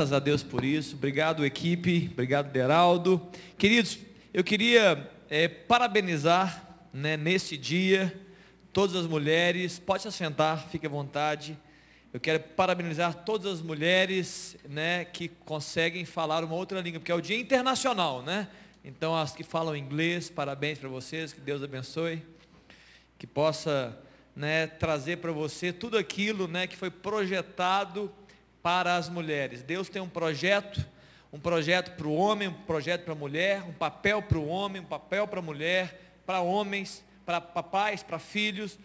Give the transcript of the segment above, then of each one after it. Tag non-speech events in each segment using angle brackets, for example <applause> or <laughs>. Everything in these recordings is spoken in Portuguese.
Graças a Deus por isso. Obrigado, equipe. Obrigado, Deraldo. Queridos, eu queria é, parabenizar né, nesse dia todas as mulheres. Pode se assentar, fique à vontade. Eu quero parabenizar todas as mulheres né, que conseguem falar uma outra língua, porque é o dia internacional, né? Então, as que falam inglês, parabéns para vocês, que Deus abençoe. Que possa né, trazer para você tudo aquilo né, que foi projetado para as mulheres. Deus tem um projeto, um projeto para o homem, um projeto para a mulher, um papel para o homem, um papel para a mulher, para homens, para papais, para filhos.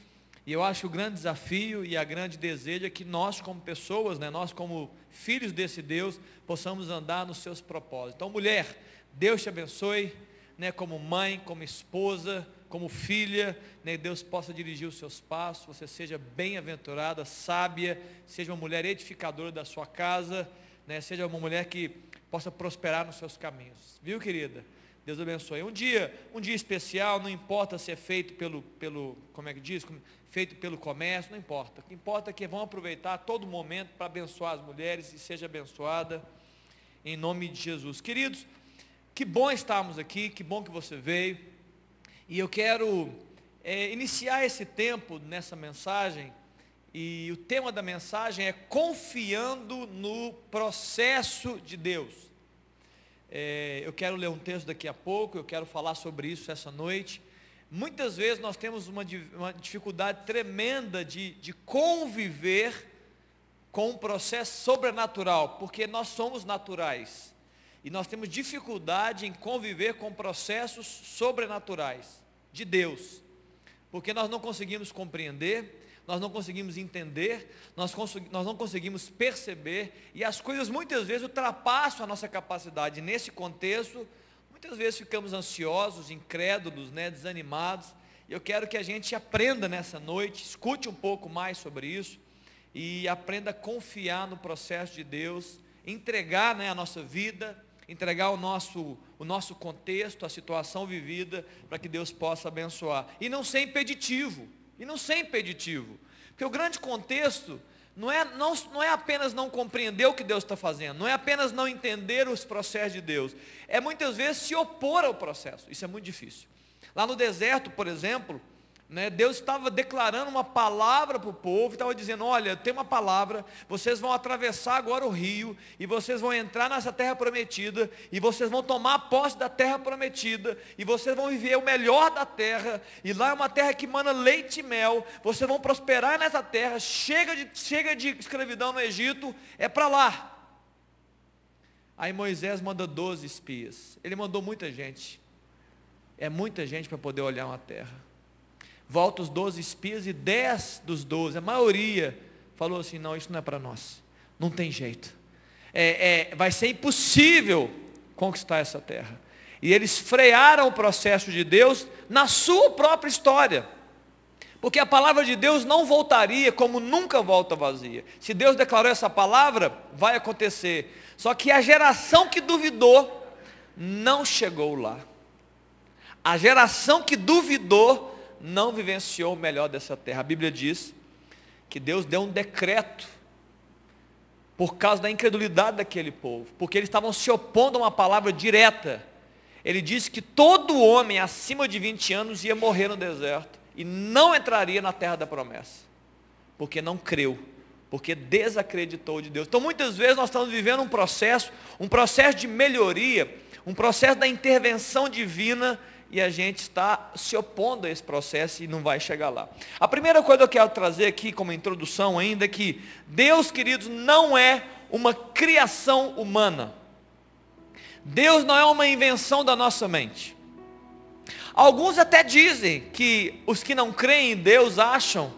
E eu acho que o grande desafio e a grande desejo é que nós, como pessoas, né, nós, como filhos desse Deus, possamos andar nos seus propósitos. Então, mulher, Deus te abençoe, né, como mãe, como esposa, como filha, né, Deus possa dirigir os seus passos, você seja bem-aventurada, sábia, seja uma mulher edificadora da sua casa, né, seja uma mulher que possa prosperar nos seus caminhos. Viu, querida? Deus abençoe. Um dia, um dia especial, não importa se é feito pelo, pelo como é que diz, feito pelo comércio, não importa. O que importa é que vão aproveitar todo momento para abençoar as mulheres e seja abençoada em nome de Jesus. Queridos, que bom estarmos aqui, que bom que você veio. E eu quero é, iniciar esse tempo nessa mensagem, e o tema da mensagem é confiando no processo de Deus. É, eu quero ler um texto daqui a pouco, eu quero falar sobre isso essa noite. Muitas vezes nós temos uma, uma dificuldade tremenda de, de conviver com um processo sobrenatural, porque nós somos naturais. E nós temos dificuldade em conviver com processos sobrenaturais de Deus. Porque nós não conseguimos compreender, nós não conseguimos entender, nós, nós não conseguimos perceber, e as coisas muitas vezes ultrapassam a nossa capacidade. Nesse contexto, muitas vezes ficamos ansiosos, incrédulos, né, desanimados. E eu quero que a gente aprenda nessa noite, escute um pouco mais sobre isso, e aprenda a confiar no processo de Deus, entregar né, a nossa vida, entregar o nosso, o nosso contexto, a situação vivida, para que Deus possa abençoar. E não ser impeditivo. E não ser impeditivo. Porque o grande contexto não é, não, não é apenas não compreender o que Deus está fazendo, não é apenas não entender os processos de Deus, é muitas vezes se opor ao processo. Isso é muito difícil. Lá no deserto, por exemplo, né, Deus estava declarando uma palavra para o povo, estava dizendo, olha, tem uma palavra, vocês vão atravessar agora o rio, e vocês vão entrar nessa terra prometida, e vocês vão tomar posse da terra prometida, e vocês vão viver o melhor da terra, e lá é uma terra que mana leite e mel, vocês vão prosperar nessa terra, chega de, chega de escravidão no Egito, é para lá. Aí Moisés manda 12 espias, ele mandou muita gente, é muita gente para poder olhar uma terra. Volta os doze espias e dez dos doze, a maioria, falou assim, não, isso não é para nós. Não tem jeito. É, é, vai ser impossível conquistar essa terra. E eles frearam o processo de Deus na sua própria história. Porque a palavra de Deus não voltaria como nunca volta vazia. Se Deus declarou essa palavra, vai acontecer. Só que a geração que duvidou não chegou lá. A geração que duvidou não vivenciou o melhor dessa terra. A Bíblia diz que Deus deu um decreto por causa da incredulidade daquele povo, porque eles estavam se opondo a uma palavra direta. Ele disse que todo homem acima de 20 anos ia morrer no deserto e não entraria na terra da promessa, porque não creu, porque desacreditou de Deus. Então muitas vezes nós estamos vivendo um processo, um processo de melhoria, um processo da intervenção divina e a gente está se opondo a esse processo e não vai chegar lá. A primeira coisa que eu quero trazer aqui como introdução ainda é que Deus, queridos, não é uma criação humana. Deus não é uma invenção da nossa mente. Alguns até dizem que os que não creem em Deus acham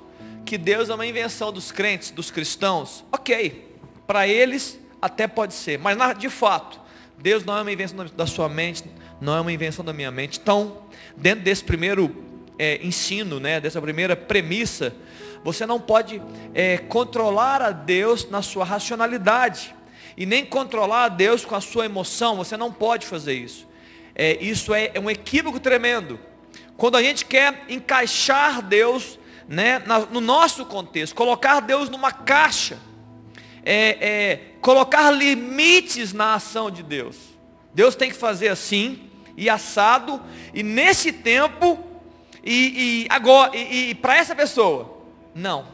que Deus é uma invenção dos crentes, dos cristãos. Ok, para eles até pode ser, mas de fato, Deus não é uma invenção da sua mente, não é uma invenção da minha mente. Então, dentro desse primeiro é, ensino, né, dessa primeira premissa, você não pode é, controlar a Deus na sua racionalidade e nem controlar a Deus com a sua emoção. Você não pode fazer isso. É, isso é, é um equívoco tremendo. Quando a gente quer encaixar Deus né, na, no nosso contexto, colocar Deus numa caixa, é, é, colocar limites na ação de Deus. Deus tem que fazer assim e assado e nesse tempo e, e agora e, e para essa pessoa. Não.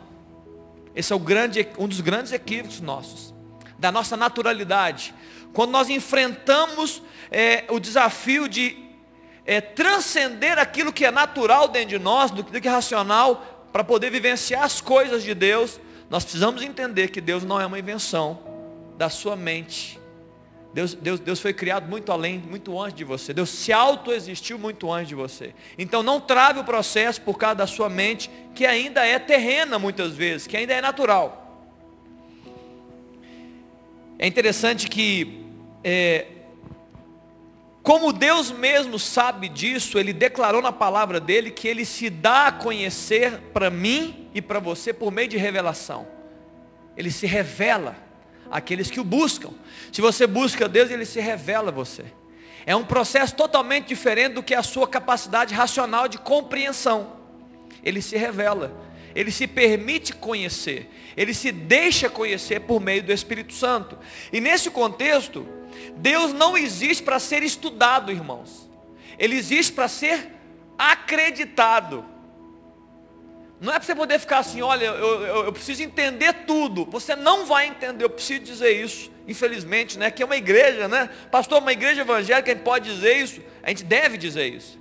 Esse é grande, um dos grandes equívocos nossos, da nossa naturalidade. Quando nós enfrentamos é, o desafio de é, transcender aquilo que é natural dentro de nós, do que é racional, para poder vivenciar as coisas de Deus, nós precisamos entender que Deus não é uma invenção da sua mente. Deus, Deus, Deus foi criado muito além, muito antes de você. Deus se autoexistiu muito antes de você. Então não trave o processo por causa da sua mente, que ainda é terrena muitas vezes, que ainda é natural. É interessante que é, como Deus mesmo sabe disso, Ele declarou na palavra dele que Ele se dá a conhecer para mim e para você por meio de revelação. Ele se revela àqueles que o buscam. Se você busca Deus, Ele se revela a você. É um processo totalmente diferente do que a sua capacidade racional de compreensão. Ele se revela, Ele se permite conhecer, Ele se deixa conhecer por meio do Espírito Santo. E nesse contexto, Deus não existe para ser estudado, irmãos. Ele existe para ser acreditado. Não é para você poder ficar assim, olha, eu, eu, eu, preciso entender tudo. Você não vai entender, eu preciso dizer isso. Infelizmente, né? Que é uma igreja, né? Pastor, uma igreja evangélica, a gente pode dizer isso? A gente deve dizer isso.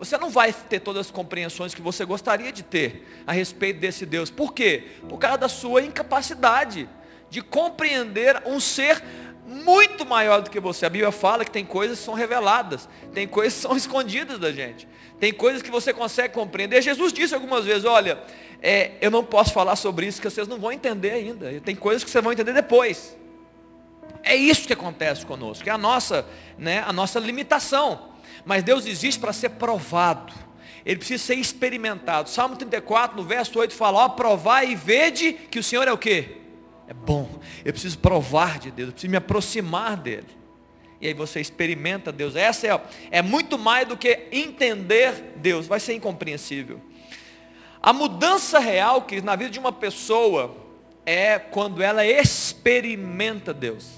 Você não vai ter todas as compreensões que você gostaria de ter a respeito desse Deus. Por quê? Por causa da sua incapacidade de compreender um ser muito maior do que você. A Bíblia fala que tem coisas que são reveladas, tem coisas que são <laughs> escondidas da gente, tem coisas que você consegue compreender. Jesus disse algumas vezes: olha, é, eu não posso falar sobre isso que vocês não vão entender ainda. Tem coisas que vocês vão entender depois. É isso que acontece conosco, é a nossa, né, a nossa limitação. Mas Deus existe para ser provado. Ele precisa ser experimentado. Salmo 34, no verso 8, fala, ó, provar e vede que o Senhor é o quê? é bom. Eu preciso provar de Deus, eu preciso me aproximar dele. E aí você experimenta Deus. Essa é, é muito mais do que entender Deus, vai ser incompreensível. A mudança real que na vida de uma pessoa é quando ela experimenta Deus.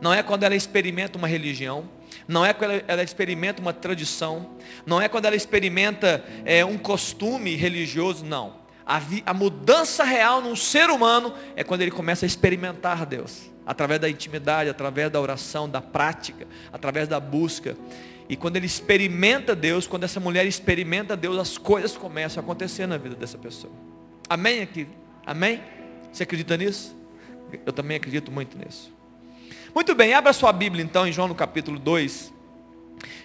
Não é quando ela experimenta uma religião, não é quando ela, experimenta uma tradição, não é quando ela experimenta é, um costume religioso, não. A, vi, a mudança real num ser humano é quando ele começa a experimentar Deus. Através da intimidade, através da oração, da prática, através da busca. E quando ele experimenta Deus, quando essa mulher experimenta Deus, as coisas começam a acontecer na vida dessa pessoa. Amém aqui? Amém? Você acredita nisso? Eu também acredito muito nisso. Muito bem, abra sua Bíblia então em João no capítulo 2.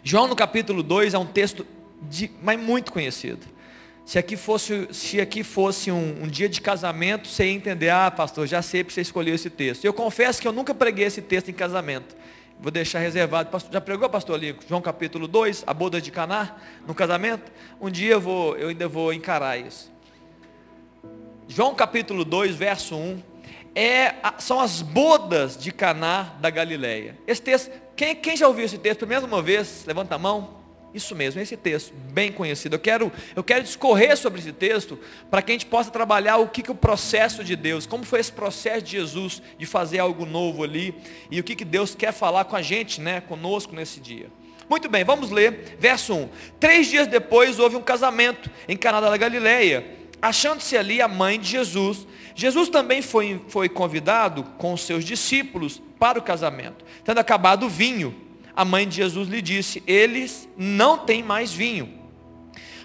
João no capítulo 2 é um texto de, mas muito conhecido. Se aqui fosse, se aqui fosse um, um, dia de casamento, você ia entender, ah, pastor, já sei porque você escolheu esse texto. Eu confesso que eu nunca preguei esse texto em casamento. Vou deixar reservado. Já pregou, pastor ali, João capítulo 2, a boda de Caná, no casamento? Um dia eu, vou, eu ainda vou encarar isso. João capítulo 2, verso 1, é, são as bodas de Caná da Galileia. Esse texto, quem, quem já ouviu esse texto pela mesma vez? Levanta a mão. Isso mesmo, esse texto, bem conhecido. Eu quero, eu quero discorrer sobre esse texto para que a gente possa trabalhar o que, que o processo de Deus, como foi esse processo de Jesus de fazer algo novo ali e o que, que Deus quer falar com a gente, né, conosco nesse dia. Muito bem, vamos ler, verso 1. Três dias depois houve um casamento em Caná da Galileia, achando-se ali a mãe de Jesus. Jesus também foi, foi convidado com seus discípulos para o casamento. Tendo acabado o vinho, a mãe de Jesus lhe disse: Eles não têm mais vinho.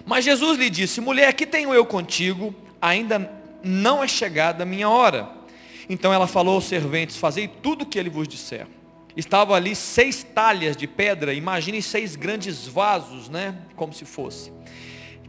Mas Jesus lhe disse: Mulher, que tenho eu contigo? Ainda não é chegada a minha hora. Então ela falou aos serventes: Fazei tudo o que ele vos disser. Estavam ali seis talhas de pedra, imaginem seis grandes vasos, né? Como se fosse.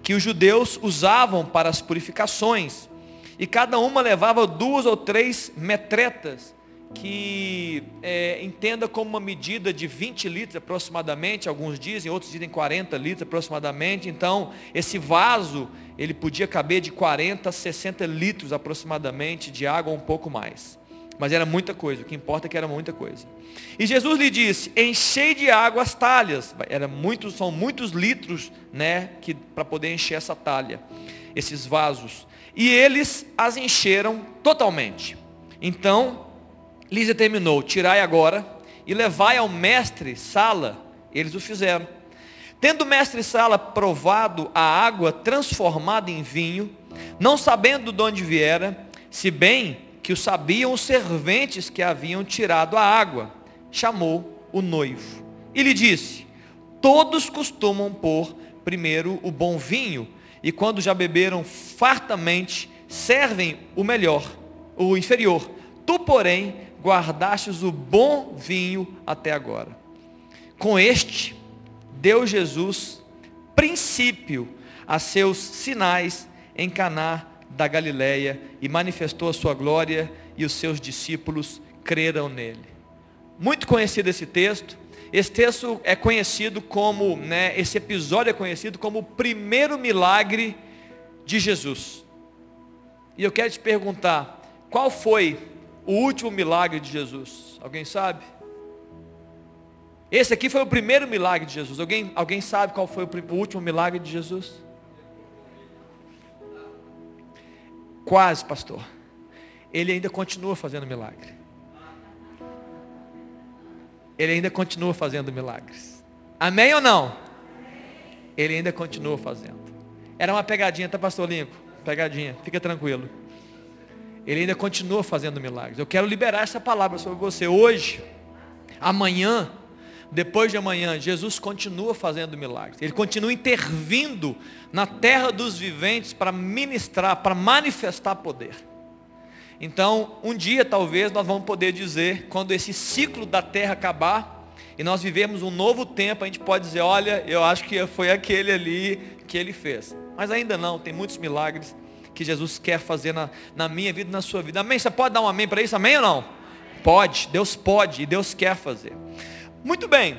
Que os judeus usavam para as purificações. E cada uma levava duas ou três metretas que é, entenda como uma medida de 20 litros aproximadamente, alguns dizem, outros dizem 40 litros aproximadamente. Então, esse vaso, ele podia caber de 40 a 60 litros aproximadamente de água ou um pouco mais. Mas era muita coisa, o que importa é que era muita coisa. E Jesus lhe disse: enchei de água as talhas. Era muitos, são muitos litros, né, que para poder encher essa talha, esses vasos. E eles as encheram totalmente. Então, Lísia terminou: Tirai agora e levai ao mestre Sala. Eles o fizeram. Tendo o mestre Sala provado a água transformada em vinho, não sabendo de onde viera, se bem que o sabiam os serventes que haviam tirado a água, chamou o noivo e lhe disse: Todos costumam pôr primeiro o bom vinho, e quando já beberam fartamente, servem o melhor, o inferior. Tu, porém, guardastes o bom vinho até agora. Com este, deu Jesus princípio a seus sinais em Caná da Galileia e manifestou a sua glória e os seus discípulos creram nele. Muito conhecido esse texto. Esse texto é conhecido como, né, esse episódio é conhecido como o primeiro milagre de Jesus. E eu quero te perguntar, qual foi o último milagre de Jesus? Alguém sabe? Esse aqui foi o primeiro milagre de Jesus. Alguém, alguém sabe qual foi o, o último milagre de Jesus? Quase, pastor. Ele ainda continua fazendo milagre. Ele ainda continua fazendo milagres. Amém ou não? Ele ainda continua fazendo. Era uma pegadinha, tá, pastor Lincoln? Pegadinha, fica tranquilo. Ele ainda continua fazendo milagres. Eu quero liberar essa palavra sobre você hoje, amanhã, depois de amanhã, Jesus continua fazendo milagres. Ele continua intervindo na terra dos viventes para ministrar, para manifestar poder. Então, um dia talvez nós vamos poder dizer, quando esse ciclo da terra acabar, e nós vivemos um novo tempo, a gente pode dizer, olha, eu acho que foi aquele ali que ele fez. Mas ainda não, tem muitos milagres que Jesus quer fazer na, na minha vida e na sua vida. Amém? Você pode dar um amém para isso? Amém ou não? Pode, Deus pode e Deus quer fazer. Muito bem.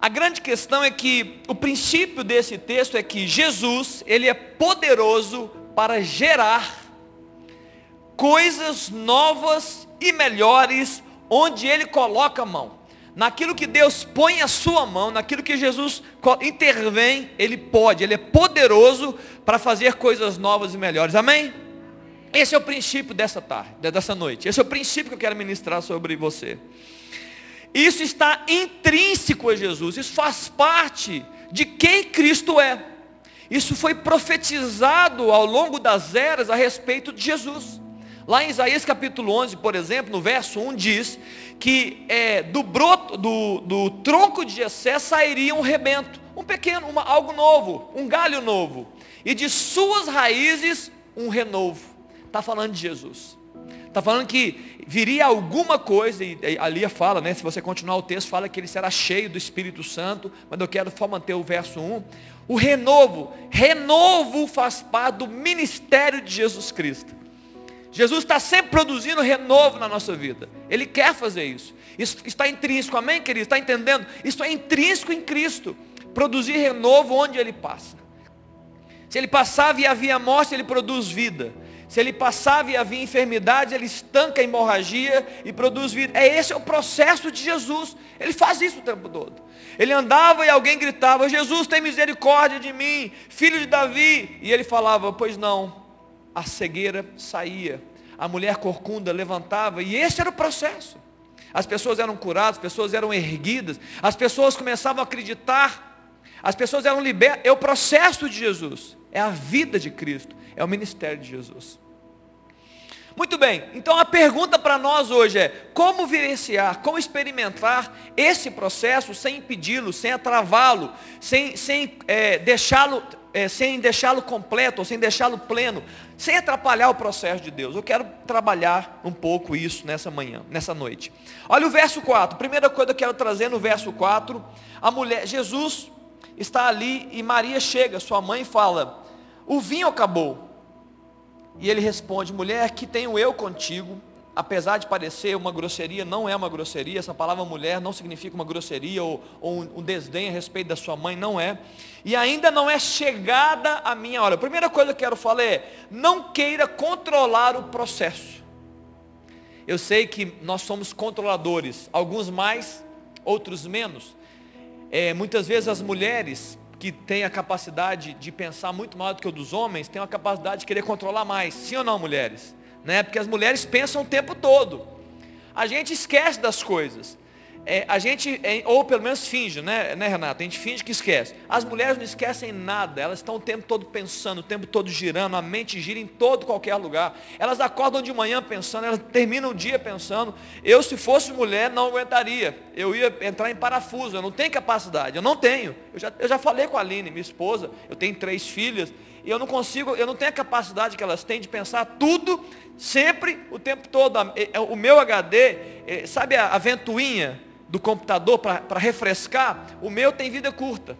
A grande questão é que o princípio desse texto é que Jesus, ele é poderoso para gerar coisas novas e melhores onde ele coloca a mão. Naquilo que Deus põe a sua mão, naquilo que Jesus intervém, ele pode, ele é poderoso para fazer coisas novas e melhores. Amém? Esse é o princípio dessa tarde, dessa noite. Esse é o princípio que eu quero ministrar sobre você. Isso está intrínseco a Jesus, isso faz parte de quem Cristo é. Isso foi profetizado ao longo das eras a respeito de Jesus. Lá em Isaías capítulo 11, por exemplo, no verso 1 diz que é, do broto, do, do tronco de Jessé sairia um rebento, um pequeno, uma, algo novo, um galho novo, e de suas raízes um renovo. Está falando de Jesus. Está falando que viria alguma coisa, e ali fala, né? Se você continuar o texto, fala que ele será cheio do Espírito Santo, mas eu quero só manter o verso 1. O renovo, renovo faz parte do ministério de Jesus Cristo. Jesus está sempre produzindo renovo na nossa vida. Ele quer fazer isso. Isso está intrínseco, amém, querido? Está entendendo? Isso é intrínseco em Cristo. Produzir renovo onde ele passa. Se ele passava e havia morte, ele produz vida. Se ele passava e havia enfermidade, ele estanca a hemorragia e produz vida. É esse é o processo de Jesus. Ele faz isso o tempo todo. Ele andava e alguém gritava: Jesus tem misericórdia de mim, filho de Davi. E ele falava: Pois não. A cegueira saía. A mulher corcunda levantava. E esse era o processo. As pessoas eram curadas, as pessoas eram erguidas, as pessoas começavam a acreditar, as pessoas eram libertas. É o processo de Jesus, é a vida de Cristo é o ministério de Jesus. Muito bem, então a pergunta para nós hoje é: como vivenciar, como experimentar esse processo sem impedi-lo, sem atravá-lo, sem, sem é, deixá-lo é, sem deixá-lo completo, ou sem deixá-lo pleno, sem atrapalhar o processo de Deus. Eu quero trabalhar um pouco isso nessa manhã, nessa noite. Olha o verso 4. Primeira coisa que eu quero trazer no verso 4, a mulher, Jesus está ali e Maria chega, sua mãe fala: "O vinho acabou". E ele responde: mulher, que tenho eu contigo? Apesar de parecer uma grosseria, não é uma grosseria. Essa palavra mulher não significa uma grosseria ou, ou um, um desdém a respeito da sua mãe, não é. E ainda não é chegada a minha hora. A primeira coisa que eu quero falar é: não queira controlar o processo. Eu sei que nós somos controladores, alguns mais, outros menos. É, muitas vezes as mulheres que tem a capacidade de pensar muito mais do que o dos homens, tem a capacidade de querer controlar mais. Sim ou não, mulheres? Né? Porque as mulheres pensam o tempo todo. A gente esquece das coisas. É, a gente, é, ou pelo menos finge, né, né, Renato? A gente finge que esquece. As mulheres não esquecem nada, elas estão o tempo todo pensando, o tempo todo girando, a mente gira em todo qualquer lugar. Elas acordam de manhã pensando, elas terminam o dia pensando. Eu, se fosse mulher, não aguentaria. Eu ia entrar em parafuso, eu não tenho capacidade, eu não tenho. Eu já, eu já falei com a Aline, minha esposa, eu tenho três filhas, e eu não consigo, eu não tenho a capacidade que elas têm de pensar tudo, sempre, o tempo todo. O meu HD, é, sabe a, a ventoinha? Do computador para refrescar, o meu tem vida curta.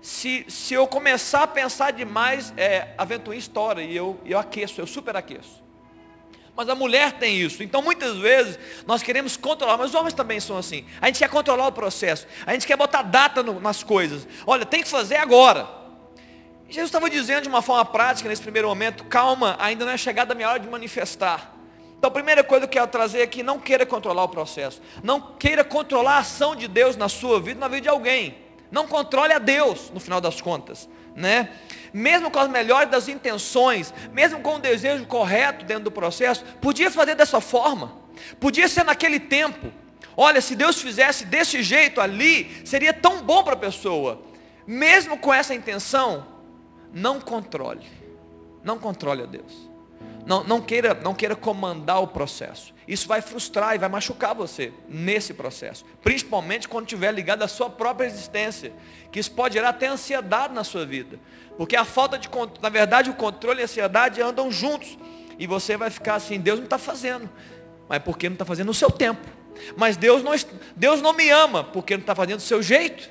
Se, se eu começar a pensar demais, é, a ventoinha estoura e eu, eu aqueço, eu super aqueço. Mas a mulher tem isso. Então muitas vezes nós queremos controlar, mas os homens também são assim. A gente quer controlar o processo. A gente quer botar data no, nas coisas. Olha, tem que fazer agora. Jesus estava dizendo de uma forma prática nesse primeiro momento, calma, ainda não é chegada a minha hora de manifestar. Então a primeira coisa que eu quero trazer aqui, não queira controlar o processo. Não queira controlar a ação de Deus na sua vida, na vida de alguém. Não controle a Deus, no final das contas. Né? Mesmo com as melhores das intenções, mesmo com o desejo correto dentro do processo, podia fazer dessa forma. Podia ser naquele tempo. Olha, se Deus fizesse desse jeito ali, seria tão bom para a pessoa. Mesmo com essa intenção, não controle. Não controle a Deus. Não, não, queira, não queira comandar o processo. Isso vai frustrar e vai machucar você nesse processo. Principalmente quando estiver ligado à sua própria existência. Que isso pode gerar até ansiedade na sua vida. Porque a falta de controle, na verdade o controle e a ansiedade andam juntos. E você vai ficar assim, Deus não está fazendo. Mas porque não está fazendo no seu tempo. Mas Deus não, Deus não me ama porque não está fazendo do seu jeito.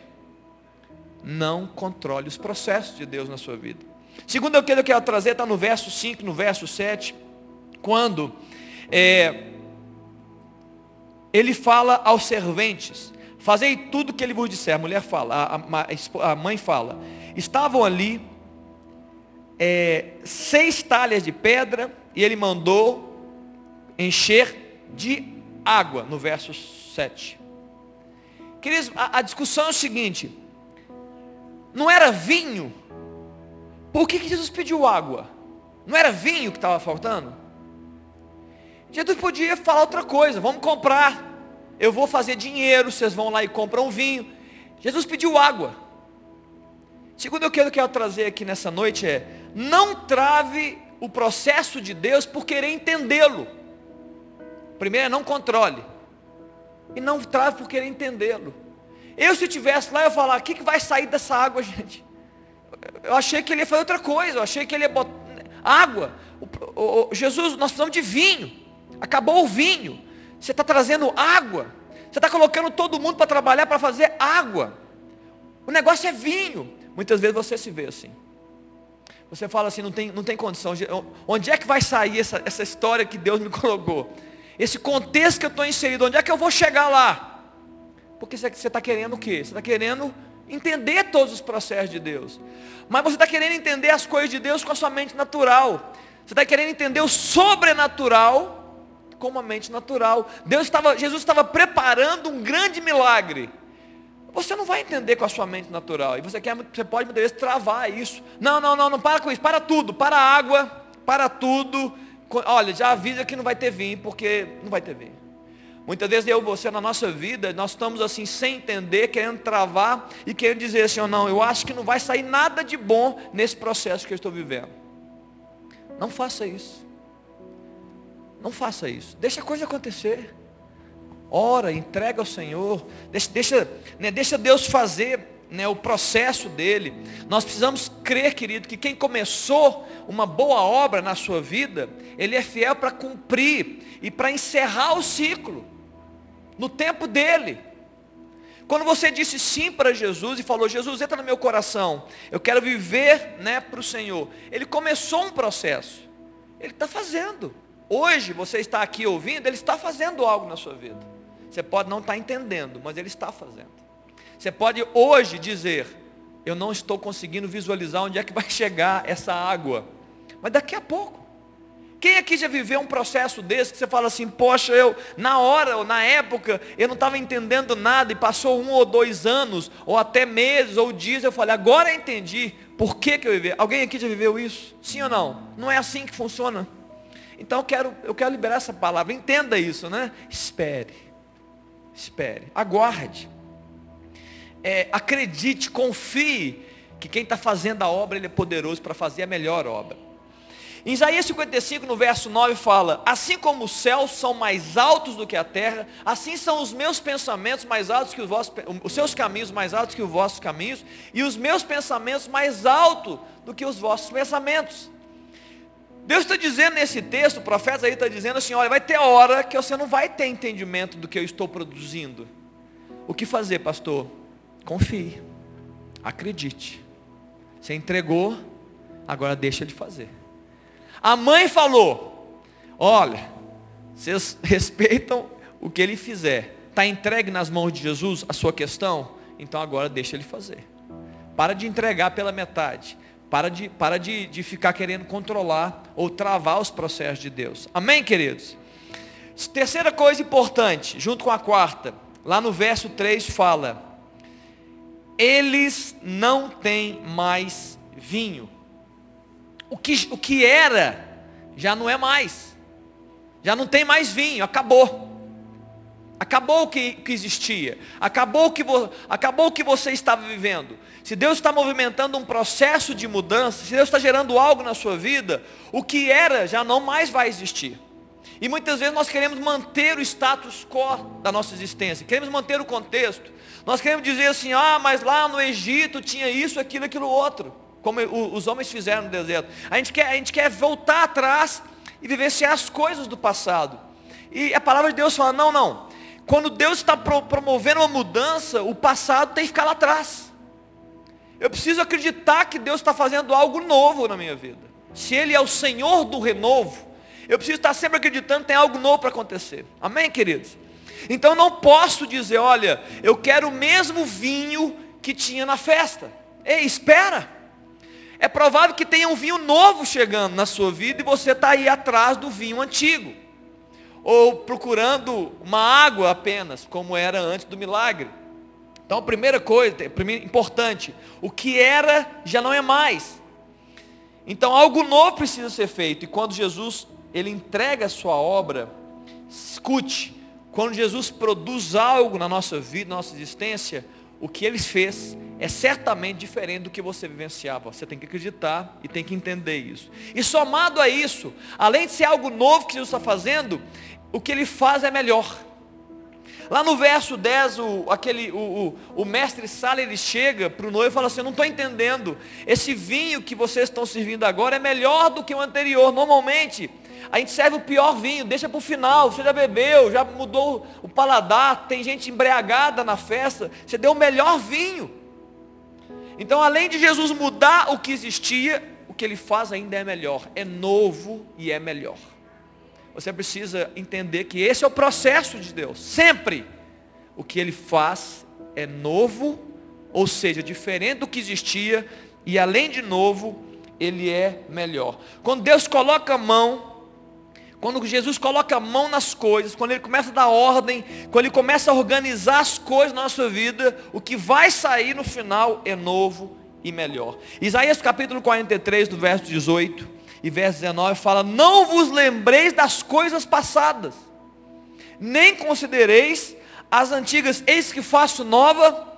Não controle os processos de Deus na sua vida. Segundo aquilo que eu quero trazer, está no verso 5, no verso 7, quando é, ele fala aos serventes, fazei tudo o que ele vos disser, a mulher fala, a, a, a mãe fala, estavam ali é, seis talhas de pedra, e ele mandou encher de água, no verso 7. Queridos, a, a discussão é o seguinte, não era vinho, por que, que Jesus pediu água? Não era vinho que estava faltando? Jesus podia falar outra coisa, vamos comprar. Eu vou fazer dinheiro, vocês vão lá e compram vinho. Jesus pediu água. Segundo o que eu quero trazer aqui nessa noite é, não trave o processo de Deus por querer entendê-lo. Primeiro é não controle. E não trave por querer entendê-lo. Eu se tivesse lá, eu ia falar, o que, que vai sair dessa água, <laughs> gente? Eu achei que ele ia fazer outra coisa, eu achei que ele ia botar água. O, o, o, Jesus, nós precisamos de vinho. Acabou o vinho. Você está trazendo água. Você está colocando todo mundo para trabalhar para fazer água. O negócio é vinho. Muitas vezes você se vê assim. Você fala assim, não tem, não tem condição. Onde é que vai sair essa, essa história que Deus me <laughs> colocou? Esse contexto que eu estou inserido, onde é que eu vou chegar lá? Porque você está querendo o quê? Você está querendo entender todos os processos de Deus. Mas você está querendo entender as coisas de Deus com a sua mente natural. Você está querendo entender o sobrenatural com uma mente natural. Deus estava, Jesus estava preparando um grande milagre. Você não vai entender com a sua mente natural. E você quer, você pode muitas vezes travar isso. Não, não, não, não para com isso. Para tudo. Para a água. Para tudo. Olha, já avisa que não vai ter vinho, porque não vai ter vinho. Muitas vezes eu e você na nossa vida, nós estamos assim sem entender, querendo travar e querendo dizer assim, ou oh, não, eu acho que não vai sair nada de bom nesse processo que eu estou vivendo. Não faça isso. Não faça isso. Deixa a coisa acontecer. Ora, entrega ao Senhor. Deixa, deixa, né, deixa Deus fazer né, o processo dele. Nós precisamos crer, querido, que quem começou uma boa obra na sua vida, ele é fiel para cumprir e para encerrar o ciclo no tempo dele. Quando você disse sim para Jesus e falou, Jesus, entra no meu coração, eu quero viver né, para o Senhor. Ele começou um processo. Ele está fazendo. Hoje você está aqui ouvindo, ele está fazendo algo na sua vida. Você pode não estar entendendo, mas ele está fazendo. Você pode hoje dizer, eu não estou conseguindo visualizar onde é que vai <laughs> chegar essa água. Mas daqui a pouco. Quem aqui já viveu um processo desse que você fala assim, poxa, eu na hora ou na época eu não estava entendendo nada e passou um ou dois anos, ou até meses, ou dias, eu falei, agora eu entendi por que, que eu vivi. Alguém aqui já viveu isso? Sim ou não? Não é assim que funciona. Então eu quero, eu quero liberar essa palavra. Entenda isso, né? Espere. Espere. Aguarde. É, acredite, confie que quem está fazendo a obra, ele é poderoso para fazer a melhor obra. Isaías 55, no verso 9, fala: Assim como os céus são mais altos do que a terra, assim são os meus pensamentos mais altos que os vossos, os seus caminhos mais altos que os vossos caminhos, e os meus pensamentos mais altos do que os vossos pensamentos. Deus está dizendo nesse texto, o profeta aí está dizendo assim: olha, vai ter hora que você não vai ter entendimento do que eu estou produzindo. O que fazer, pastor? Confie, acredite. Você entregou, agora deixa ele fazer. A mãe falou: Olha, vocês <laughs> respeitam o que ele fizer. Está entregue nas mãos de Jesus a sua questão? Então agora deixa ele fazer. Para de entregar pela metade. Para de, para de, de ficar querendo controlar ou travar os processos de Deus. Amém, queridos? Terceira coisa importante, junto com a quarta, lá no verso 3 fala: Eles não têm mais vinho o que, o que era, já não é mais. Já não tem mais vinho, acabou. Acabou o que, que existia. Acabou o que, vo, acabou o que você estava vivendo. Se Deus está movimentando um processo de mudança, se Deus está gerando algo na sua vida, o que era já não mais vai existir. E muitas vezes nós queremos manter o status quo da nossa existência, queremos manter o contexto. Nós queremos dizer assim, ah, mas lá no Egito tinha isso, aquilo, aquilo outro como os homens fizeram no deserto. A gente quer, a gente quer voltar atrás e vivenciar as coisas do passado. E a palavra de Deus fala, não, não. Quando Deus está promovendo uma mudança, o passado tem que ficar lá atrás. Eu preciso acreditar que Deus está fazendo algo novo na minha vida. Se Ele é o Senhor do renovo, eu preciso estar sempre acreditando que tem algo novo para acontecer. Amém, queridos? Então não posso dizer, olha, eu quero o mesmo vinho que tinha na festa. Ei, espera é provável que tenha um vinho novo chegando na sua vida e você está aí atrás do vinho antigo. Ou procurando uma água apenas, como era antes do milagre. Então, primeira coisa, importante, o que era já não é mais. Então, algo novo precisa ser feito. E quando Jesus ele entrega a sua obra, escute, quando Jesus produz algo na nossa vida, na nossa existência, o que ele fez é certamente diferente do que você vivenciava. Você tem que acreditar e tem que entender isso. E somado a isso, além de ser algo novo que Jesus está fazendo, o que ele faz é melhor. Lá no verso 10, o, aquele, o, o, o mestre Sala, ele chega para o noivo e fala assim, eu não estou entendendo, esse vinho que vocês estão servindo agora é melhor do que o anterior. Normalmente, a gente serve o pior vinho, deixa para o final, você já bebeu, já mudou o paladar, tem gente embriagada na festa, você deu o melhor vinho. Então, além de Jesus mudar o que existia, o que ele faz ainda é melhor, é novo e é melhor. Você precisa entender que esse é o processo de Deus. Sempre o que ele faz é novo, ou seja, diferente do que existia, e além de novo, ele é melhor. Quando Deus coloca a mão quando Jesus coloca a mão nas coisas, quando Ele começa a dar ordem, quando Ele começa a organizar as coisas na nossa vida, o que vai sair no final é novo e melhor. Isaías capítulo 43, do verso 18 e verso 19 fala: Não vos lembreis das coisas passadas, nem considereis as antigas, eis que faço nova,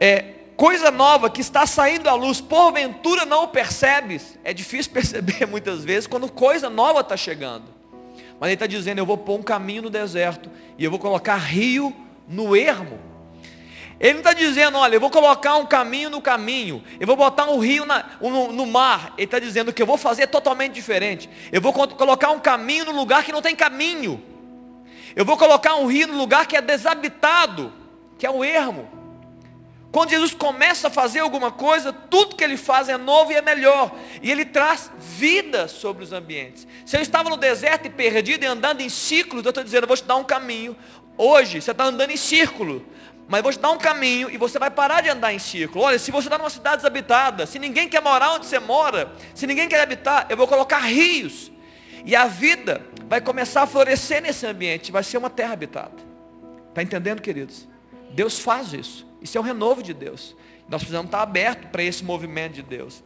é, coisa nova que está saindo à luz, porventura não percebes. É difícil <laughs> perceber muitas vezes quando coisa nova está chegando. Mas ele está dizendo, eu vou pôr um caminho no deserto e eu vou colocar rio no ermo. Ele não está dizendo, olha, eu vou colocar um caminho no caminho, eu vou botar um rio na, no, no, mar. Ele está dizendo que eu vou fazer totalmente diferente. Eu vou colocar um caminho no lugar que não tem caminho. Eu vou colocar um rio no lugar que é desabitado, que é o ermo. Quando Jesus começa a fazer alguma coisa, tudo que ele faz é novo e é melhor. E ele traz vida sobre os ambientes. Se eu estava no deserto e perdido e andando em círculos, eu estou dizendo, eu vou te dar um caminho. Hoje, você está andando em círculo. Mas eu vou te dar um caminho e você vai parar de andar em círculo. Olha, se você está numa cidade desabitada, se ninguém quer morar onde você mora, se ninguém quer habitar, eu vou colocar rios. E a vida vai começar a florescer nesse ambiente. Vai ser uma terra habitada. Está entendendo, queridos? Deus faz isso. Isso é o renovo de Deus. Nós precisamos estar abertos para esse movimento de Deus.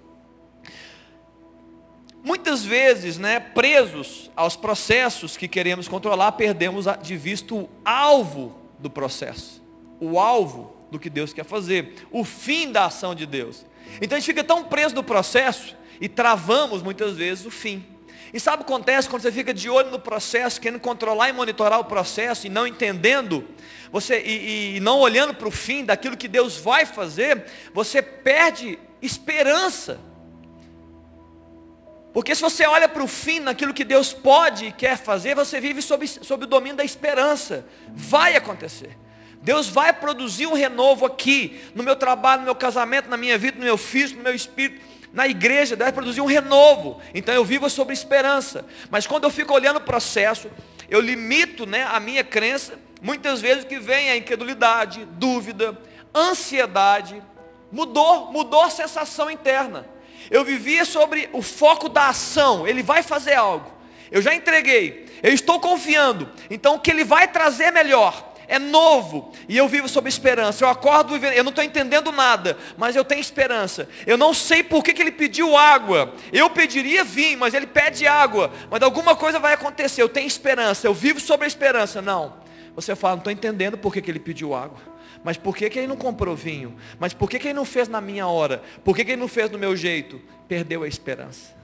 Muitas vezes, né, presos aos processos que queremos controlar, perdemos de vista o alvo do processo, o alvo do que Deus quer fazer, o fim da ação de Deus. Então a gente fica tão preso no processo e travamos muitas vezes o fim. E sabe o que acontece quando você fica de olho no processo, querendo controlar e monitorar o processo e não entendendo, você e, e não olhando para o fim daquilo que Deus vai fazer, você perde esperança porque se você olha para o fim, naquilo que Deus pode e quer fazer, você vive sob, sob o domínio da esperança. Vai acontecer. Deus vai produzir um renovo aqui, no meu trabalho, no meu casamento, na minha vida, no meu físico, no meu espírito, na igreja, vai produzir um renovo. Então eu vivo sobre esperança. Mas quando eu fico olhando o processo, eu limito né, a minha crença, muitas vezes que vem a incredulidade, dúvida, ansiedade, mudou, mudou a sensação interna. Eu vivia sobre o foco da ação. Ele vai fazer algo. Eu já entreguei. Eu estou confiando. Então o que ele vai trazer é melhor. É novo. E eu vivo sob esperança. Eu acordo, eu não estou entendendo nada, mas eu tenho esperança. Eu não sei por que, que ele pediu água. Eu pediria vinho, mas ele pede água. Mas alguma coisa vai acontecer. Eu tenho esperança. Eu vivo sobre a esperança. Não. Você fala, não estou entendendo por que, que ele pediu água. Mas por que, que ele não comprou vinho? Mas por que, que ele não fez na minha hora? Por que, que ele não fez do meu jeito? Perdeu a esperança.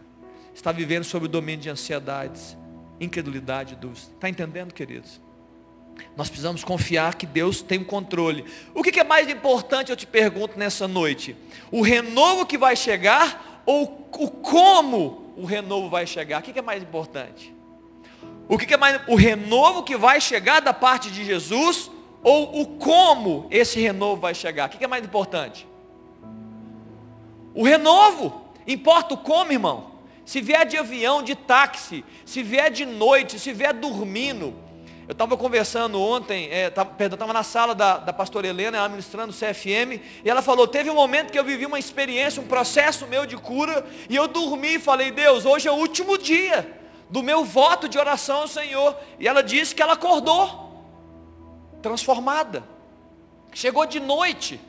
Está vivendo sob o domínio de ansiedades, incredulidade, dúvidas. Está entendendo, queridos? Nós precisamos confiar que Deus tem o controle. O que, é mais importante, eu te pergunto nessa noite? O renovo que vai chegar ou o como o renovo vai chegar? O que, é mais importante? O que é mais o renovo que vai chegar da parte de Jesus ou o como esse renovo vai chegar? O que é mais importante? O renovo. Importa o como, irmão. Se vier de avião, de táxi, se vier de noite, se vier dormindo. Eu estava conversando ontem, é, tava, perdão, estava na sala da, da pastora Helena, ela ministrando o CFM, e ela falou, teve um momento que eu vivi uma experiência, um processo meu de cura, e eu dormi e falei, Deus, hoje é o último dia do meu voto de oração ao Senhor. E ela disse que ela acordou transformada. Chegou de noite.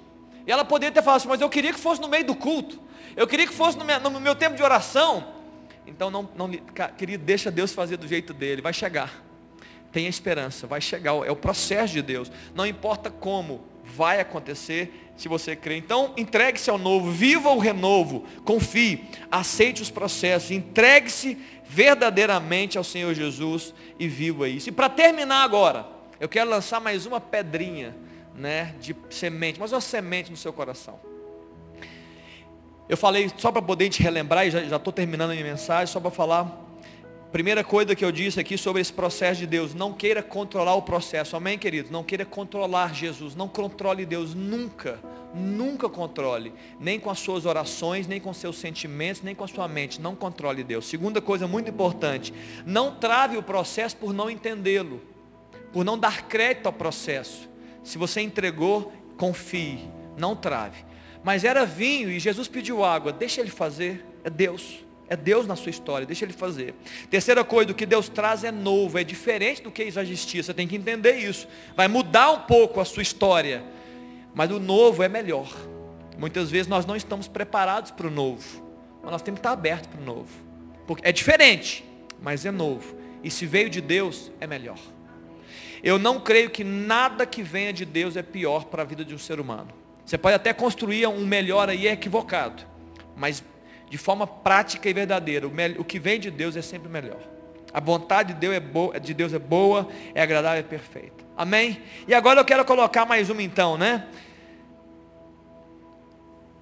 E ela poderia ter falado assim, mas eu queria que fosse no meio do culto. Eu queria que fosse no meu, no meu tempo de oração. Então, não, não, querido, deixa Deus fazer do jeito dele. Vai chegar. Tenha esperança, vai chegar. É o processo de Deus. Não importa como, vai acontecer se você crer. Então, entregue-se ao novo, viva o renovo, confie, aceite os processos, entregue-se verdadeiramente ao Senhor Jesus e viva isso. E para terminar agora, eu quero lançar mais uma pedrinha, né, de semente, mais uma semente no seu coração. Eu falei só para poder te relembrar, e já estou terminando a minha mensagem, só para falar. Primeira coisa que eu disse aqui sobre esse processo de Deus, não queira controlar o processo, amém, queridos? Não queira controlar Jesus, não controle Deus nunca, nunca controle, nem com as suas orações, nem com seus sentimentos, nem com a sua mente, não controle Deus. Segunda coisa muito importante, não trave o processo por não entendê-lo por não dar crédito ao processo. Se você entregou, confie, não trave. Mas era vinho e Jesus pediu água, deixa ele fazer, é Deus. É Deus na sua história, deixa ele fazer. Terceira coisa, do que Deus traz é novo, é diferente do que já existia. Você tem que entender isso. Vai mudar um pouco a sua história. Mas o novo é melhor. Muitas vezes nós não estamos preparados para o novo. Mas nós temos que estar abertos para o novo. Porque é diferente, mas é novo. E se veio de Deus, é melhor. Eu não creio que nada que venha de Deus é pior para a vida de um ser humano. Você pode até construir um melhor aí equivocado, mas de forma prática e verdadeira, o, que vem de Deus é sempre melhor. A vontade de Deus é boa, de Deus é, boa, é agradável e é perfeita. Amém? E agora eu quero colocar mais uma então, né?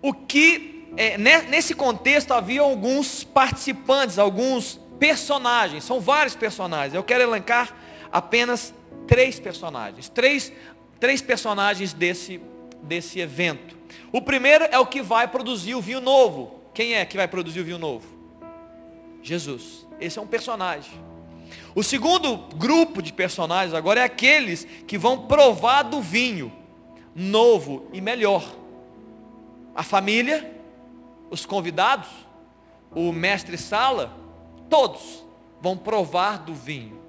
O que, é, nesse contexto havia alguns participantes, alguns personagens, são vários personagens. Eu quero elencar apenas três personagens, três, três personagens desse, desse evento. O primeiro é o que vai produzir o vinho novo. Quem é que vai produzir o vinho novo? Jesus. Esse é um personagem. O segundo grupo de personagens agora é aqueles que vão provar do vinho novo e melhor. A família, os convidados, o mestre sala, todos vão provar do vinho.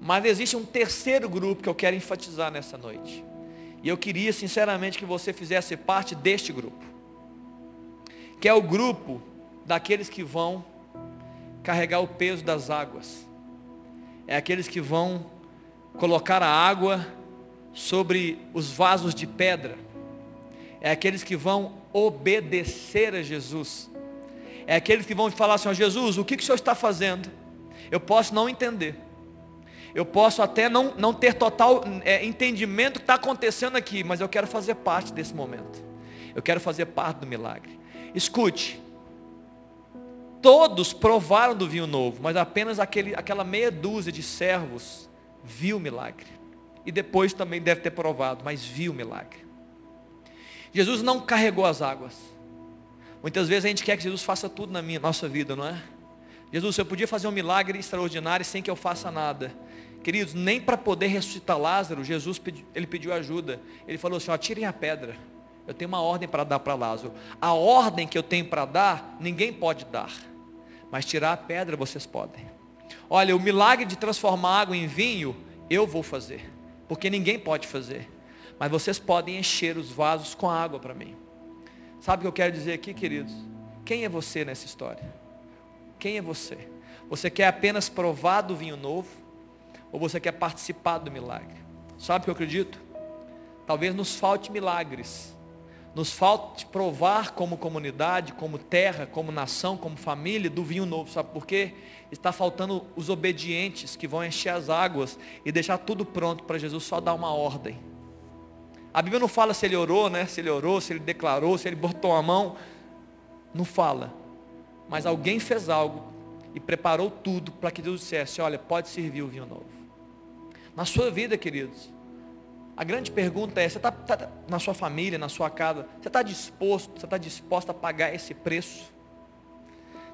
Mas existe um terceiro grupo que eu quero enfatizar nessa noite. E eu queria sinceramente que você fizesse parte deste grupo. Que é o grupo daqueles que vão carregar o peso das águas. É aqueles que vão colocar a água sobre os vasos de pedra. É aqueles que vão obedecer a Jesus. É aqueles que vão falar assim, Jesus, o que, que o Senhor está fazendo? Eu posso não entender. Eu posso até não, não ter total é, entendimento do que está acontecendo aqui, mas eu quero fazer parte desse momento. Eu quero fazer parte do milagre. Escute, todos provaram do vinho novo, mas apenas aquele, aquela meia dúzia de servos viu o milagre. E depois também deve ter provado, mas viu o milagre. Jesus não carregou as águas. Muitas vezes a gente quer que Jesus faça tudo na minha, nossa vida, não é? Jesus, eu podia fazer um milagre extraordinário sem que eu faça nada. Queridos, nem para poder ressuscitar Lázaro, Jesus pedi, ele pediu ajuda. Ele falou assim: ó, tirem a pedra. Eu tenho uma ordem para dar para Lázaro. A ordem que eu tenho para dar, ninguém pode dar. Mas tirar a pedra vocês podem. Olha, o milagre de transformar água em vinho, eu vou fazer. Porque ninguém pode fazer. Mas vocês podem encher os vasos com água para mim. Sabe o que eu quero dizer aqui, queridos? Quem é você nessa história? Quem é você? Você quer apenas provar do vinho novo? Ou você quer participar do milagre? Sabe o que eu acredito? Talvez nos falte milagres. Nos falte provar como comunidade, como terra, como nação, como família do vinho novo. Sabe por quê? Está faltando os obedientes que vão encher as águas e deixar tudo pronto para Jesus só dar uma ordem. A Bíblia não fala se ele orou, né? Se ele orou, se ele declarou, se ele botou a mão. Não fala. Mas alguém fez algo e preparou tudo para que Deus dissesse: Olha, pode servir o vinho novo. Na sua vida, queridos, a grande pergunta é: você está tá, na sua família, na sua casa, você está disposto, você está disposto a pagar esse preço?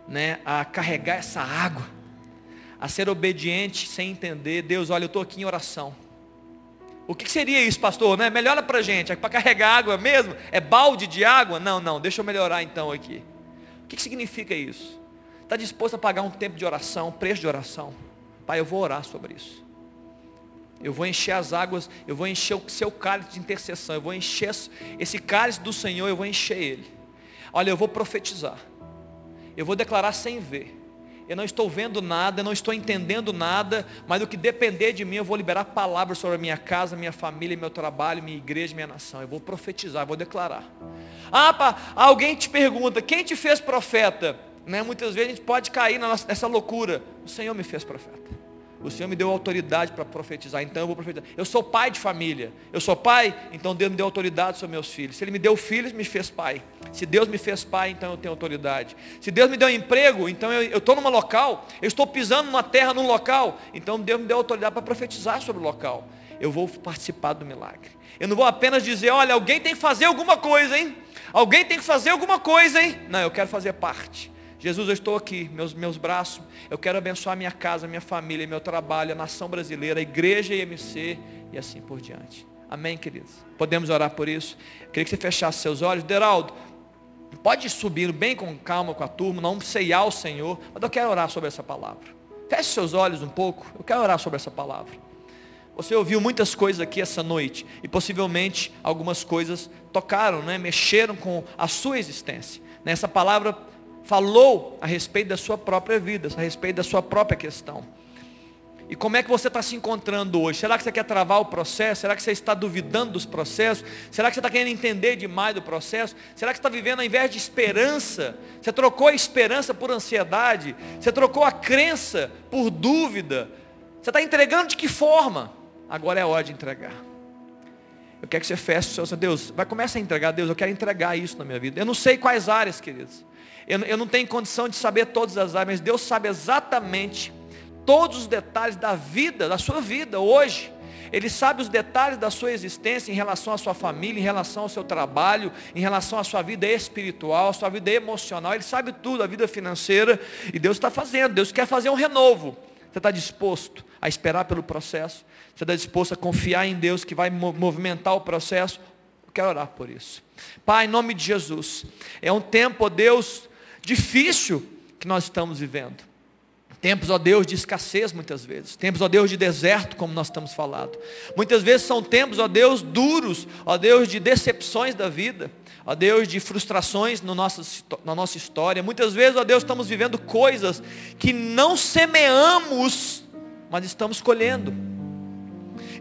Né, a carregar essa água, a ser obediente sem entender, Deus, olha, eu estou aqui em oração. O que seria isso, pastor? Né? Melhora para a gente, é para carregar água mesmo? É balde de água? Não, não, deixa eu melhorar então aqui. O que significa isso? Está disposto a pagar um tempo de oração, um preço de oração? Pai, eu vou orar sobre isso. Eu vou encher as águas, eu vou encher o seu cálice de intercessão, eu vou encher esse cálice do Senhor, eu vou encher ele. Olha, eu vou profetizar. Eu vou declarar sem ver. Eu não estou vendo nada, eu não estou entendendo nada, mas o que depender de mim, eu vou liberar palavras sobre a minha casa, minha família, meu trabalho, minha igreja, minha nação. Eu vou profetizar, eu vou declarar. Ah, pá, alguém te pergunta, quem te fez profeta? Né? Muitas vezes a gente pode cair nessa loucura. O Senhor me fez profeta. O Senhor me deu autoridade para profetizar, então eu vou profetizar. Eu sou pai de família. Eu sou pai, então Deus me deu autoridade sobre meus filhos. Se Ele me deu filhos, me fez pai. Se Deus me fez pai, então eu tenho autoridade. Se Deus me deu emprego, então eu estou num local, eu estou pisando numa terra, num local, então Deus me deu autoridade para profetizar sobre o local. Eu vou participar do milagre. Eu não vou apenas dizer, olha, alguém tem que fazer alguma coisa, hein? Alguém tem que fazer alguma coisa, hein? Não, eu quero fazer parte. Jesus, eu estou aqui, meus, meus braços, eu quero abençoar minha casa, minha família, meu trabalho, a nação brasileira, a igreja IMC e assim por diante. Amém, queridos? Podemos orar por isso? Queria que você fechasse seus olhos. Deraldo, pode subir bem com calma com a turma, não ceiar o Senhor, mas eu quero orar sobre essa palavra. Feche seus olhos um pouco, eu quero orar sobre essa palavra. Você ouviu muitas coisas aqui essa noite e possivelmente algumas coisas tocaram, né, mexeram com a sua existência. Nessa palavra falou a respeito da sua própria vida, a respeito da sua própria questão. E como é que você está se encontrando hoje? Será que você quer travar o processo? Será que você está duvidando dos processos? Será que você está querendo entender demais do processo? Será que você está vivendo ao invés de esperança? Você trocou a esperança por ansiedade? Você trocou a crença por dúvida? Você está entregando de que forma? Agora é hora de entregar. Eu quero que você feche o seu Deus, vai começar a entregar, Deus, eu quero entregar isso na minha vida. Eu não sei quais áreas, queridos. Eu, eu não tenho condição de saber todas as áreas, mas Deus sabe exatamente todos os detalhes da vida, da sua vida hoje. Ele sabe os detalhes da sua existência em relação à sua família, em relação ao seu trabalho, em relação à sua vida espiritual, à sua vida emocional. Ele sabe tudo, a vida financeira. E Deus está fazendo. Deus quer fazer um renovo. Você está disposto a esperar pelo processo? Você está disposto a confiar em Deus que vai movimentar o processo? Eu quero orar por isso. Pai, em nome de Jesus. É um tempo, Deus, difícil que nós estamos vivendo. Tempos, ó Deus, de escassez muitas vezes. Tempos, ó Deus, de deserto, como nós estamos falando. Muitas vezes são tempos, ó Deus, duros, ó Deus, de decepções da vida. ó Deus, de frustrações no nosso, na nossa história. Muitas vezes, ó Deus, estamos vivendo coisas que não semeamos, mas estamos colhendo.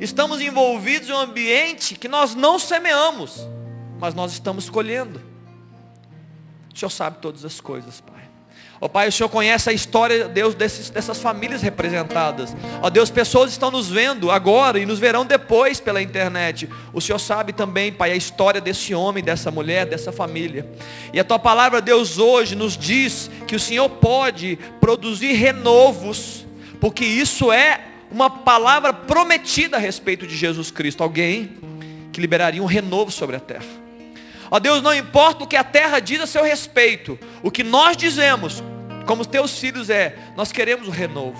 Estamos envolvidos em um ambiente que nós não semeamos, mas nós estamos colhendo. O Senhor sabe todas as coisas, Pai. Ó Pai, o Senhor conhece a história, Deus, desses, dessas famílias representadas. Ó Deus, pessoas estão nos vendo agora e nos verão depois pela internet. O Senhor sabe também, Pai, a história desse homem, dessa mulher, dessa família. E a Tua palavra, Deus, hoje nos diz que o Senhor pode produzir renovos, porque isso é uma palavra prometida a respeito de Jesus Cristo. Alguém que liberaria um renovo sobre a terra. Ó Deus, não importa o que a terra diz a seu respeito, o que nós dizemos, como teus filhos é, nós queremos o renovo.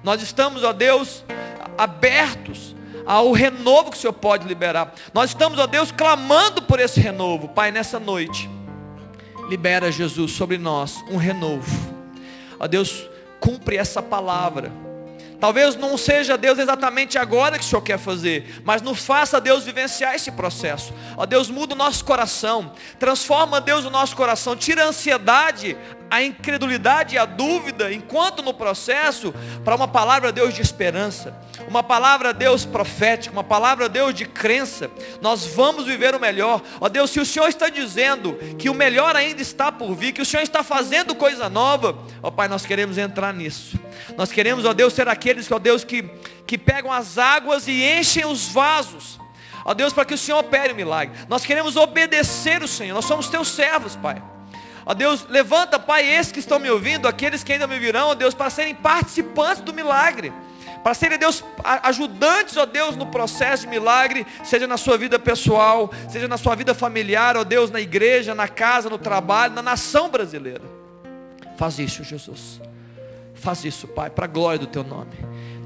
Nós estamos, ó Deus, abertos ao renovo que o Senhor pode liberar. Nós estamos, ó Deus, clamando por esse renovo. Pai, nessa noite, libera Jesus sobre nós um renovo. Ó Deus, cumpre essa palavra Talvez não seja Deus exatamente agora que o Senhor quer fazer, mas nos faça Deus vivenciar esse processo. Ó Deus, muda o nosso coração, transforma Deus o nosso coração, tira a ansiedade, a incredulidade e a dúvida, enquanto no processo, para uma palavra, Deus, de esperança, uma palavra, Deus, profética, uma palavra, Deus, de crença. Nós vamos viver o melhor. Ó Deus, se o Senhor está dizendo que o melhor ainda está por vir, que o Senhor está fazendo coisa nova, ó Pai, nós queremos entrar nisso. Nós queremos, ó Deus, ser aqueles, ó Deus, que, que pegam as águas e enchem os vasos. Ó Deus, para que o Senhor opere o milagre. Nós queremos obedecer o Senhor. Nós somos teus servos, Pai. Ó Deus, levanta, Pai, esses que estão me ouvindo, aqueles que ainda me virão, ó Deus, para serem participantes do milagre. Para serem, Deus, ajudantes, ó Deus, no processo de milagre, seja na sua vida pessoal, seja na sua vida familiar, ó Deus, na igreja, na casa, no trabalho, na nação brasileira. Faz isso, Jesus. Faz isso, Pai, para a glória do Teu nome.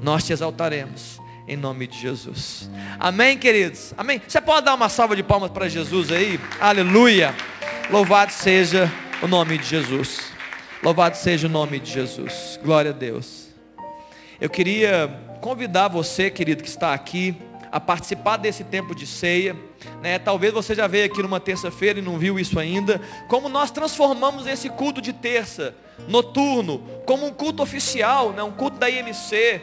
Nós te exaltaremos em nome de Jesus. Amém, queridos? Amém? Você pode dar uma salva de palmas para Jesus aí? Aleluia. Louvado seja o nome de Jesus. Louvado seja o nome de Jesus. Glória a Deus. Eu queria convidar você, querido, que está aqui, a participar desse tempo de ceia. Né? Talvez você já veio aqui numa terça-feira e não viu isso ainda. Como nós transformamos esse culto de terça, noturno, como um culto oficial, né? um culto da IMC.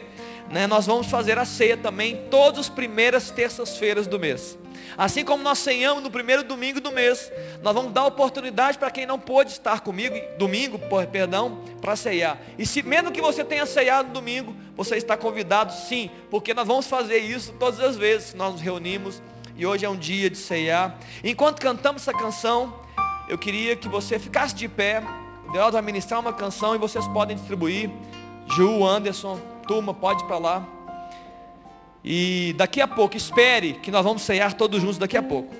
Né? Nós vamos fazer a ceia também todas as primeiras terças-feiras do mês. Assim como nós ceiamos no primeiro domingo do mês, nós vamos dar oportunidade para quem não pôde estar comigo, domingo, perdão, para ceiar. E se mesmo que você tenha ceiado domingo, você está convidado sim, porque nós vamos fazer isso todas as vezes que nós nos reunimos. E hoje é um dia de ceiar. Enquanto cantamos essa canção, eu queria que você ficasse de pé. Deus vai ministrar uma canção e vocês podem distribuir. Ju, Anderson, turma, pode ir para lá. E daqui a pouco, espere que nós vamos ceiar todos juntos daqui a pouco.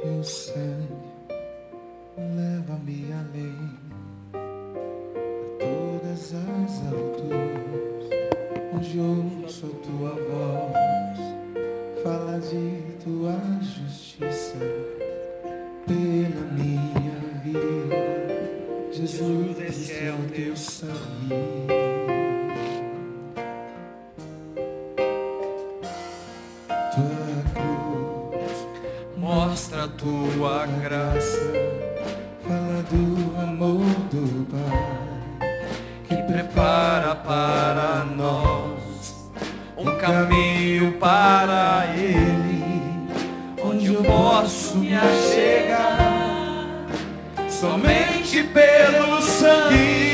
Teu sangue leva-me além todas as alturas, onde ouço a tua voz, fala de tua justiça pela minha vida. Jesus, esse é o teu sangue. Tua graça, fala do amor do Pai prepara para nós um caminho para Ele, onde eu posso me achegar somente pelo sangue.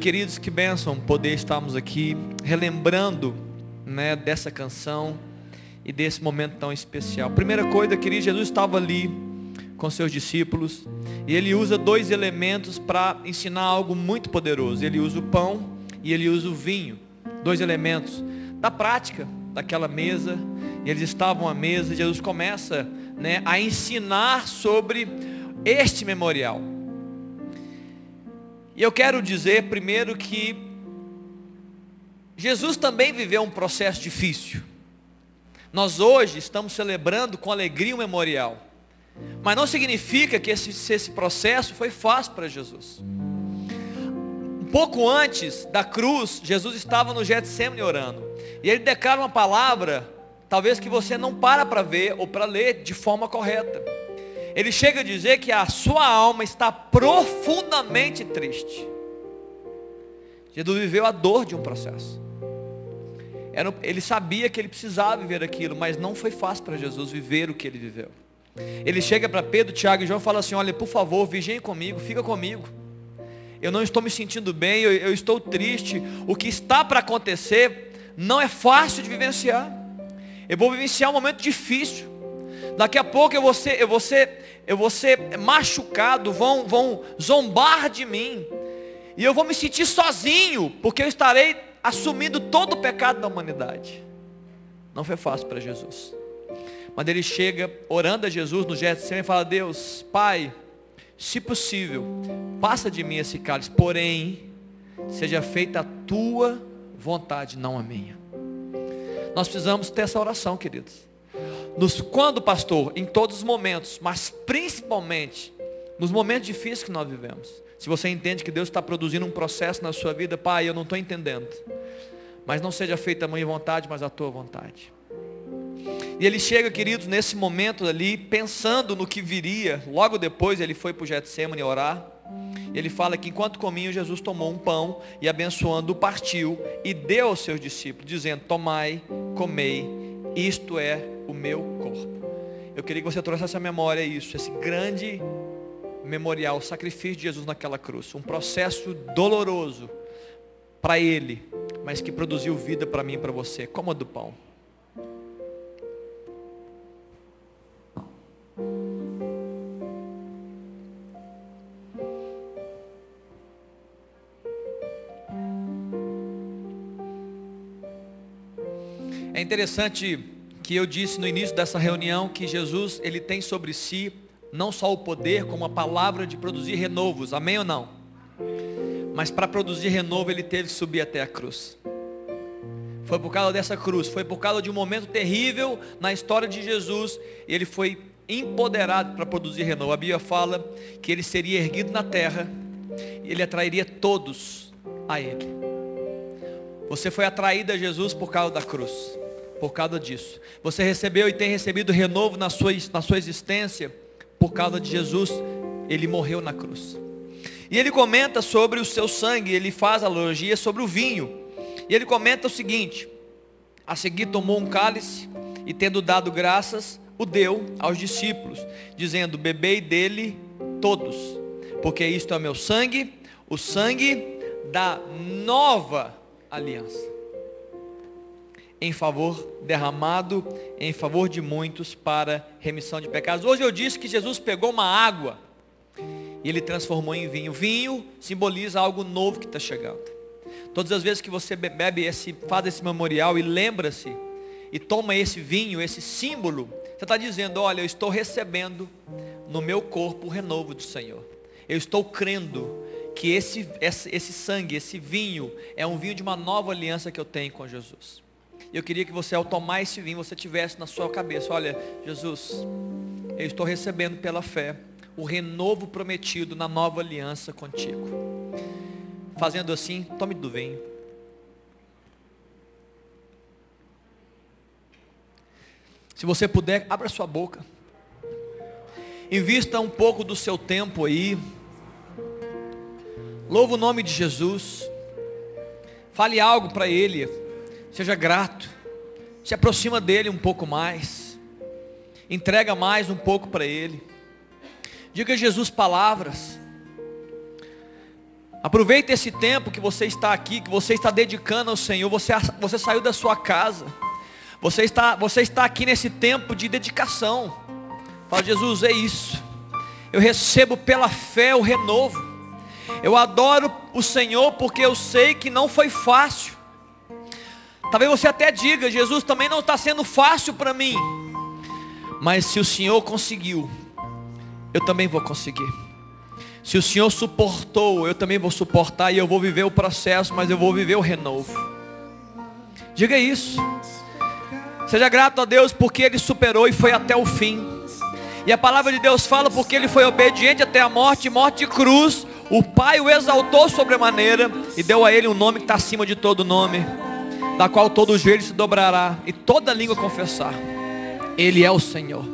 Queridos, que bênção poder estarmos aqui relembrando, né, dessa canção e desse momento tão especial. Primeira coisa, querido, Jesus estava ali com seus discípulos e ele usa dois elementos para ensinar algo muito poderoso. Ele usa o pão e ele usa o vinho, dois elementos da prática daquela mesa. E eles estavam à mesa. E Jesus começa, né, a ensinar sobre este memorial. E eu quero dizer primeiro que Jesus também viveu um processo difícil. Nós hoje estamos celebrando com alegria o memorial. Mas não significa que esse, esse processo foi fácil para Jesus. Um pouco antes da cruz, Jesus estava no Getsemane orando. E ele declara uma palavra, talvez que você não para para ver ou para ler de forma correta. Ele chega a dizer que a sua alma está profundamente triste. Jesus viveu a dor de um processo. Ele sabia que ele precisava viver aquilo, mas não foi fácil para Jesus viver o que ele viveu. Ele chega para Pedro, Tiago e João e fala assim: Olha, por favor, vigiem comigo, fica comigo. Eu não estou me sentindo bem, eu, eu estou triste. O que está para acontecer não é fácil de vivenciar. Eu vou vivenciar um momento difícil. Daqui a pouco eu vou ser, eu vou ser, eu vou ser machucado, vão, vão zombar de mim. E eu vou me sentir sozinho, porque eu estarei assumindo todo o pecado da humanidade. Não foi fácil para Jesus. Mas ele chega orando a Jesus no Getsemane e fala: Deus, Pai, se possível, passa de mim esse cálice, porém, seja feita a tua vontade, não a minha. Nós precisamos ter essa oração, queridos. Nos, quando, pastor, em todos os momentos, mas principalmente nos momentos difíceis que nós vivemos. Se você entende que Deus está produzindo um processo na sua vida, Pai, eu não estou entendendo. Mas não seja feita a minha vontade, mas a tua vontade. E ele chega, queridos, nesse momento ali, pensando no que viria. Logo depois ele foi para o Getsemane orar. Ele fala que enquanto comiam, Jesus tomou um pão e abençoando, partiu e deu aos seus discípulos, dizendo, tomai, comei, isto é o meu corpo. Eu queria que você trouxesse essa memória isso, esse grande memorial, o sacrifício de Jesus naquela cruz. Um processo doloroso para ele, mas que produziu vida para mim e para você. Coma do pão. É interessante que eu disse no início dessa reunião que Jesus, ele tem sobre si não só o poder, como a palavra de produzir renovos. Amém ou não? Mas para produzir renovo, ele teve que subir até a cruz. Foi por causa dessa cruz, foi por causa de um momento terrível na história de Jesus, ele foi empoderado para produzir renovo. A Bíblia fala que ele seria erguido na terra, e ele atrairia todos a ele. Você foi atraído a Jesus por causa da cruz, por causa disso. Você recebeu e tem recebido renovo na sua, na sua existência, por causa de Jesus, ele morreu na cruz. E ele comenta sobre o seu sangue, ele faz analogia sobre o vinho. E ele comenta o seguinte: a seguir tomou um cálice e tendo dado graças, o deu aos discípulos, dizendo: Bebei dele todos, porque isto é meu sangue, o sangue da nova aliança. Em favor, derramado em favor de muitos para remissão de pecados. Hoje eu disse que Jesus pegou uma água e ele transformou em vinho. Vinho simboliza algo novo que está chegando. Todas as vezes que você bebe esse, faz esse memorial e lembra-se e toma esse vinho, esse símbolo, você está dizendo, olha, eu estou recebendo no meu corpo o renovo do Senhor. Eu estou crendo que esse, esse, esse sangue, esse vinho, é um vinho de uma nova aliança que eu tenho com Jesus. Eu queria que você, ao tomar esse vinho, você tivesse na sua cabeça, olha, Jesus, eu estou recebendo pela fé o renovo prometido na nova aliança contigo. Fazendo assim, tome do vinho. Se você puder, abra sua boca. Invista um pouco do seu tempo aí. Louva o nome de Jesus. Fale algo para Ele. Seja grato. Se aproxima dele um pouco mais. Entrega mais um pouco para Ele. Diga a Jesus palavras. Aproveite esse tempo que você está aqui, que você está dedicando ao Senhor. Você, você saiu da sua casa. Você está, você está aqui nesse tempo de dedicação. Fala, Jesus, é isso. Eu recebo pela fé o renovo. Eu adoro o Senhor porque eu sei que não foi fácil. Talvez você até diga, Jesus também não está sendo fácil para mim. Mas se o Senhor conseguiu, eu também vou conseguir. Se o Senhor suportou, eu também vou suportar e eu vou viver o processo, mas eu vou viver o renovo. Diga isso. Seja grato a Deus porque Ele superou e foi até o fim. E a palavra de Deus fala porque Ele foi obediente até a morte, morte de cruz. O Pai o exaltou sobremaneira e deu a Ele um nome que está acima de todo nome, da qual todo joelho se dobrará e toda língua confessar. Ele é o Senhor.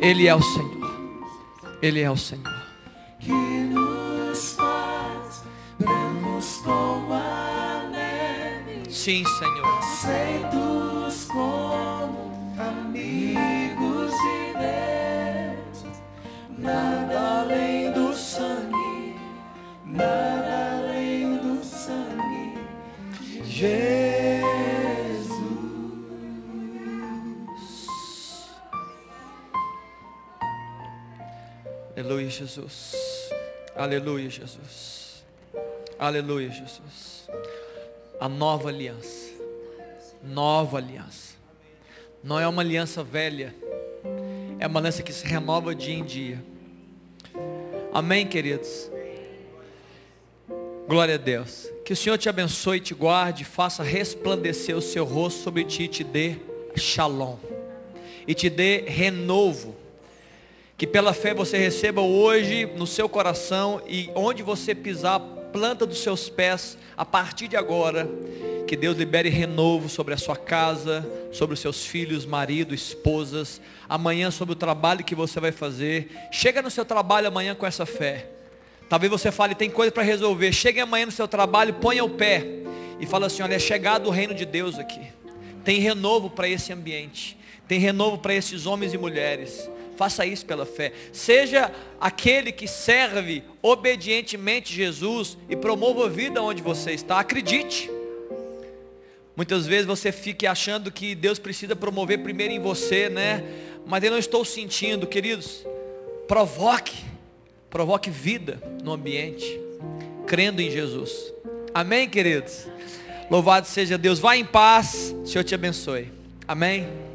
Ele é o Senhor. Ele é o Senhor. que nos faz brancos como a neve, Sim, Senhor. aceitos como amigos de Deus. Nada além do sangue, nada Jesus. Aleluia, Jesus. Aleluia, Jesus. Aleluia, Jesus. A nova aliança. Nova aliança. Não é uma aliança velha. É uma aliança que se renova dia em dia. Amém, queridos? Glória a Deus. Que o Senhor te abençoe, te guarde, faça resplandecer o seu rosto sobre ti e te dê shalom. E te dê renovo. Que pela fé você receba hoje no seu coração e onde você pisar a planta dos seus pés, a partir de agora, que Deus libere renovo sobre a sua casa, sobre os seus filhos, marido, esposas, amanhã sobre o trabalho que você vai fazer. Chega no seu trabalho amanhã com essa fé. Talvez você fale, tem coisa para resolver. Chegue amanhã no seu trabalho, ponha o pé e fala assim, olha, é chegado o reino de Deus aqui. Tem renovo para esse ambiente. Tem renovo para esses homens e mulheres. Faça isso pela fé. Seja aquele que serve obedientemente Jesus e promova a vida onde você está. Acredite. Muitas vezes você fica achando que Deus precisa promover primeiro em você, né? Mas eu não estou sentindo, queridos. Provoque, provoque vida no ambiente, crendo em Jesus. Amém, queridos? Louvado seja Deus. Vá em paz. Senhor te abençoe. Amém.